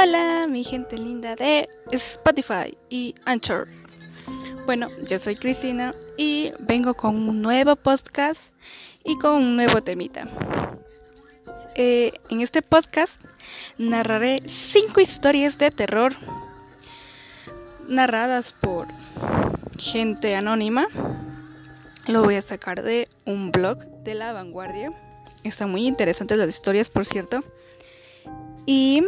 Hola, mi gente linda de Spotify y Anchor. Bueno, yo soy Cristina y vengo con un nuevo podcast y con un nuevo temita. Eh, en este podcast narraré cinco historias de terror narradas por gente anónima. Lo voy a sacar de un blog de la vanguardia. Están muy interesantes las historias, por cierto. Y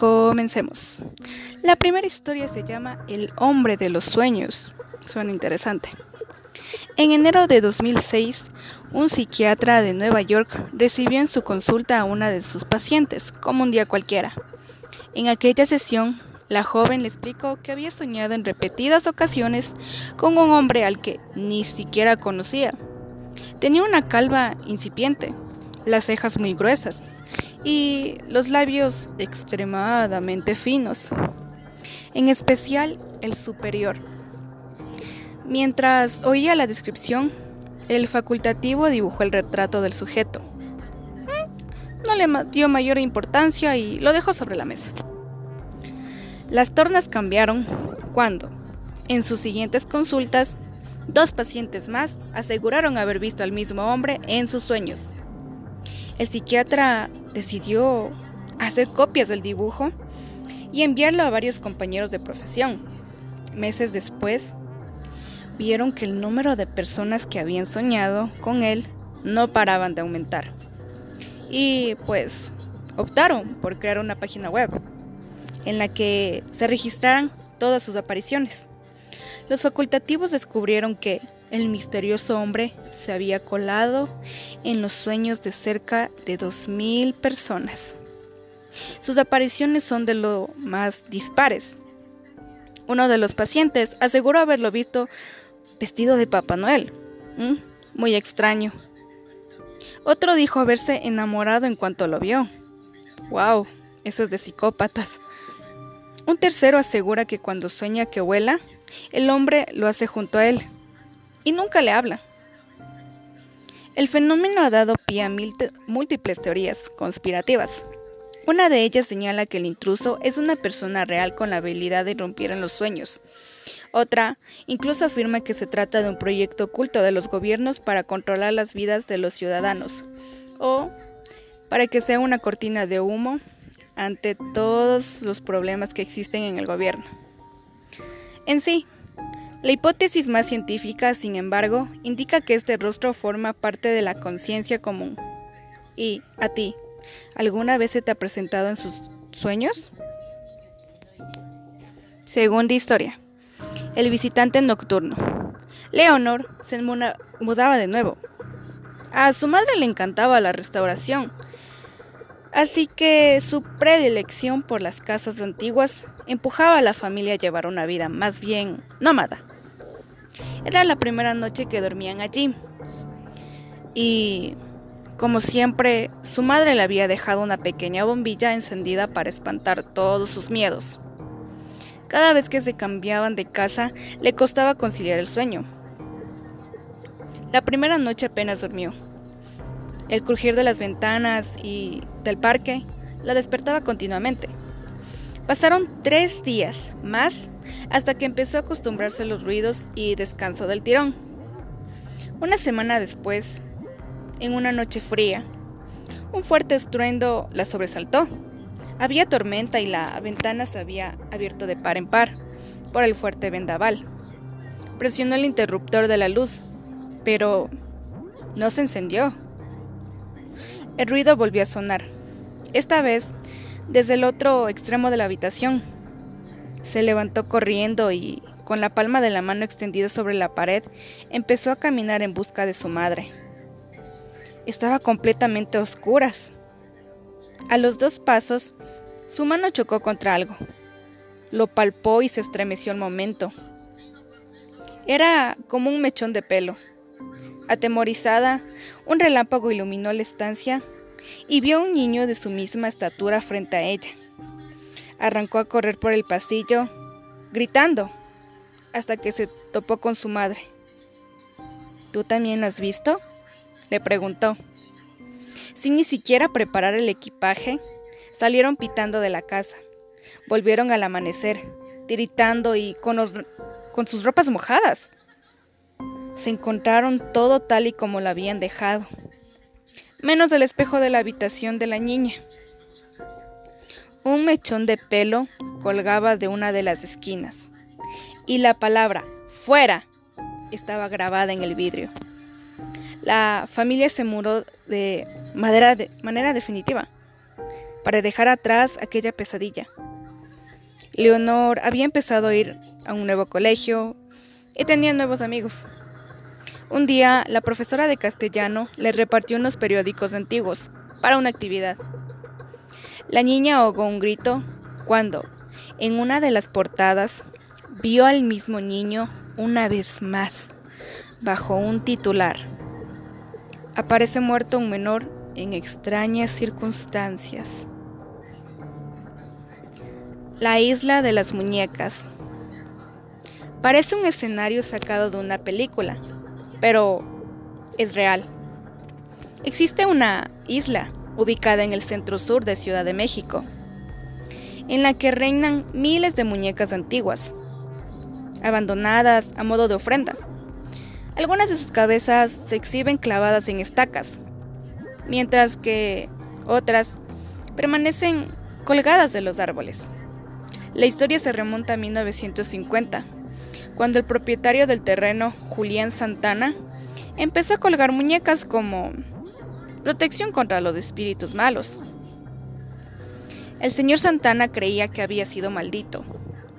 comencemos. La primera historia se llama El hombre de los sueños. Suena interesante. En enero de 2006, un psiquiatra de Nueva York recibió en su consulta a una de sus pacientes, como un día cualquiera. En aquella sesión, la joven le explicó que había soñado en repetidas ocasiones con un hombre al que ni siquiera conocía. Tenía una calva incipiente, las cejas muy gruesas y los labios extremadamente finos, en especial el superior. Mientras oía la descripción, el facultativo dibujó el retrato del sujeto. Mm, no le dio mayor importancia y lo dejó sobre la mesa. Las tornas cambiaron cuando, en sus siguientes consultas, dos pacientes más aseguraron haber visto al mismo hombre en sus sueños. El psiquiatra decidió hacer copias del dibujo y enviarlo a varios compañeros de profesión. Meses después, vieron que el número de personas que habían soñado con él no paraban de aumentar. Y pues optaron por crear una página web en la que se registraran todas sus apariciones. Los facultativos descubrieron que el misterioso hombre se había colado en los sueños de cerca de 2.000 personas. Sus apariciones son de lo más dispares. Uno de los pacientes aseguró haberlo visto vestido de Papá Noel. Muy extraño. Otro dijo haberse enamorado en cuanto lo vio. ¡Wow! Eso es de psicópatas. Un tercero asegura que cuando sueña que vuela, el hombre lo hace junto a él y nunca le habla. El fenómeno ha dado pie a múltiples teorías conspirativas. Una de ellas señala que el intruso es una persona real con la habilidad de romper en los sueños. Otra incluso afirma que se trata de un proyecto oculto de los gobiernos para controlar las vidas de los ciudadanos o para que sea una cortina de humo ante todos los problemas que existen en el gobierno. En sí, la hipótesis más científica, sin embargo, indica que este rostro forma parte de la conciencia común. ¿Y a ti? ¿Alguna vez se te ha presentado en sus sueños? Segunda historia. El visitante nocturno. Leonor se mudaba de nuevo. A su madre le encantaba la restauración, así que su predilección por las casas antiguas empujaba a la familia a llevar una vida más bien nómada. Era la primera noche que dormían allí. Y, como siempre, su madre le había dejado una pequeña bombilla encendida para espantar todos sus miedos. Cada vez que se cambiaban de casa, le costaba conciliar el sueño. La primera noche apenas durmió. El crujir de las ventanas y del parque la despertaba continuamente. Pasaron tres días más hasta que empezó a acostumbrarse a los ruidos y descansó del tirón. Una semana después, en una noche fría, un fuerte estruendo la sobresaltó. Había tormenta y la ventana se había abierto de par en par por el fuerte vendaval. Presionó el interruptor de la luz, pero no se encendió. El ruido volvió a sonar, esta vez desde el otro extremo de la habitación. Se levantó corriendo y, con la palma de la mano extendida sobre la pared, empezó a caminar en busca de su madre. Estaba completamente a oscuras. A los dos pasos, su mano chocó contra algo. Lo palpó y se estremeció al momento. Era como un mechón de pelo. Atemorizada, un relámpago iluminó la estancia y vio a un niño de su misma estatura frente a ella. Arrancó a correr por el pasillo, gritando, hasta que se topó con su madre. ¿Tú también lo has visto? le preguntó. Sin ni siquiera preparar el equipaje, Salieron pitando de la casa. Volvieron al amanecer, tiritando y con, con sus ropas mojadas. Se encontraron todo tal y como lo habían dejado, menos el espejo de la habitación de la niña. Un mechón de pelo colgaba de una de las esquinas y la palabra fuera estaba grabada en el vidrio. La familia se muró de, de manera definitiva para dejar atrás aquella pesadilla. Leonor había empezado a ir a un nuevo colegio y tenía nuevos amigos. Un día, la profesora de castellano le repartió unos periódicos antiguos para una actividad. La niña ahogó un grito cuando, en una de las portadas, vio al mismo niño una vez más, bajo un titular. Aparece muerto un menor en extrañas circunstancias. La isla de las muñecas. Parece un escenario sacado de una película, pero es real. Existe una isla ubicada en el centro sur de Ciudad de México, en la que reinan miles de muñecas antiguas, abandonadas a modo de ofrenda. Algunas de sus cabezas se exhiben clavadas en estacas, mientras que otras permanecen colgadas de los árboles. La historia se remonta a 1950, cuando el propietario del terreno, Julián Santana, empezó a colgar muñecas como protección contra los espíritus malos. El señor Santana creía que había sido maldito.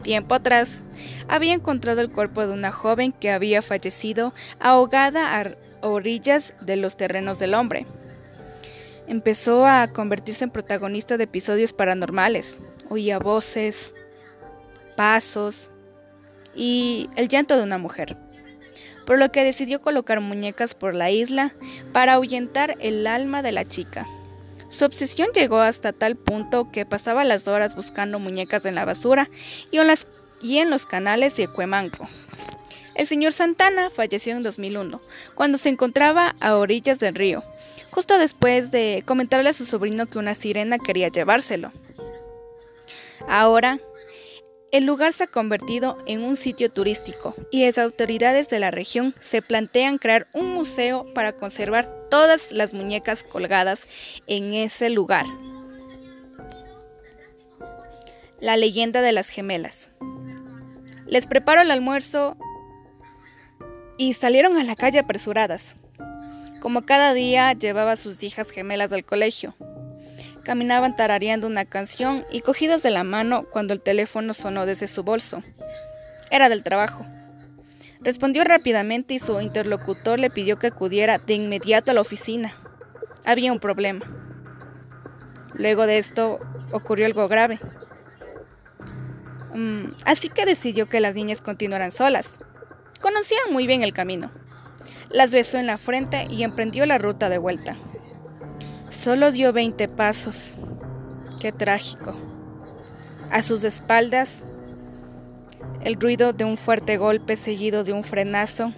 Tiempo atrás, había encontrado el cuerpo de una joven que había fallecido ahogada a orillas de los terrenos del hombre. Empezó a convertirse en protagonista de episodios paranormales. Oía voces, pasos y el llanto de una mujer por lo que decidió colocar muñecas por la isla para ahuyentar el alma de la chica. Su obsesión llegó hasta tal punto que pasaba las horas buscando muñecas en la basura y en, los canales de Cuemanco. El señor Santana falleció en 2001, cuando se encontraba a orillas del río, justo después de comentarle a su sobrino que una sirena quería llevárselo. Ahora, el lugar se ha convertido en un sitio turístico y las autoridades de la región se plantean crear un museo para conservar todas las muñecas colgadas en ese lugar. La leyenda de las gemelas. Les preparo el almuerzo y salieron a la calle apresuradas. Como cada día llevaba a sus hijas gemelas al colegio. Caminaban tarareando una canción y cogidas de la mano cuando el teléfono sonó desde su bolso. Era del trabajo. Respondió rápidamente y su interlocutor le pidió que acudiera de inmediato a la oficina. Había un problema. Luego de esto ocurrió algo grave. Mm, así que decidió que las niñas continuaran solas. Conocían muy bien el camino. Las besó en la frente y emprendió la ruta de vuelta. Solo dio veinte pasos. Qué trágico. A sus espaldas, el ruido de un fuerte golpe seguido de un frenazo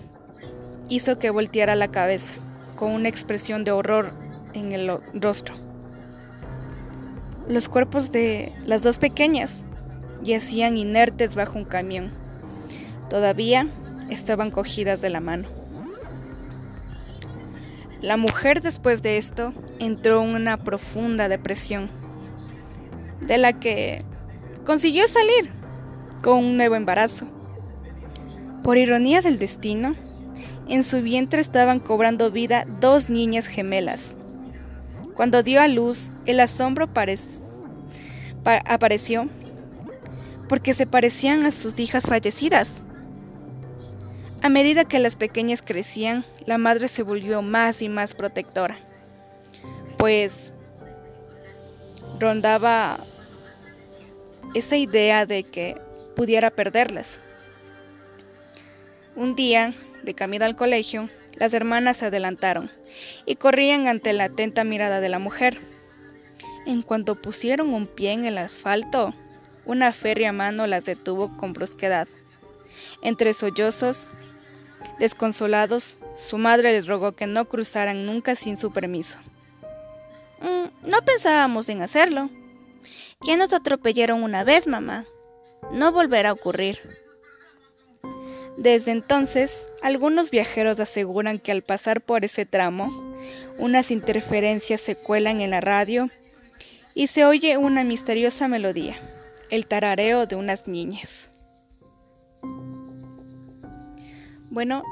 hizo que volteara la cabeza, con una expresión de horror en el rostro. Los cuerpos de las dos pequeñas yacían inertes bajo un camión. Todavía estaban cogidas de la mano. La mujer después de esto entró en una profunda depresión, de la que consiguió salir con un nuevo embarazo. Por ironía del destino, en su vientre estaban cobrando vida dos niñas gemelas. Cuando dio a luz, el asombro apareció porque se parecían a sus hijas fallecidas. A medida que las pequeñas crecían, la madre se volvió más y más protectora, pues rondaba esa idea de que pudiera perderlas. Un día, de camino al colegio, las hermanas se adelantaron y corrían ante la atenta mirada de la mujer. En cuanto pusieron un pie en el asfalto, una férrea mano las detuvo con brusquedad. Entre sollozos, Desconsolados, su madre les rogó que no cruzaran nunca sin su permiso. Mm, no pensábamos en hacerlo, Ya nos atropellaron una vez, mamá. No volverá a ocurrir. Desde entonces, algunos viajeros aseguran que al pasar por ese tramo, unas interferencias se cuelan en la radio y se oye una misteriosa melodía, el tarareo de unas niñas. Bueno,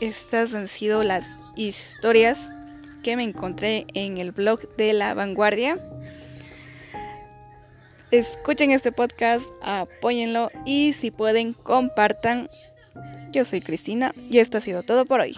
estas han sido las historias que me encontré en el blog de la vanguardia. Escuchen este podcast, apóyenlo y si pueden compartan. Yo soy Cristina y esto ha sido todo por hoy.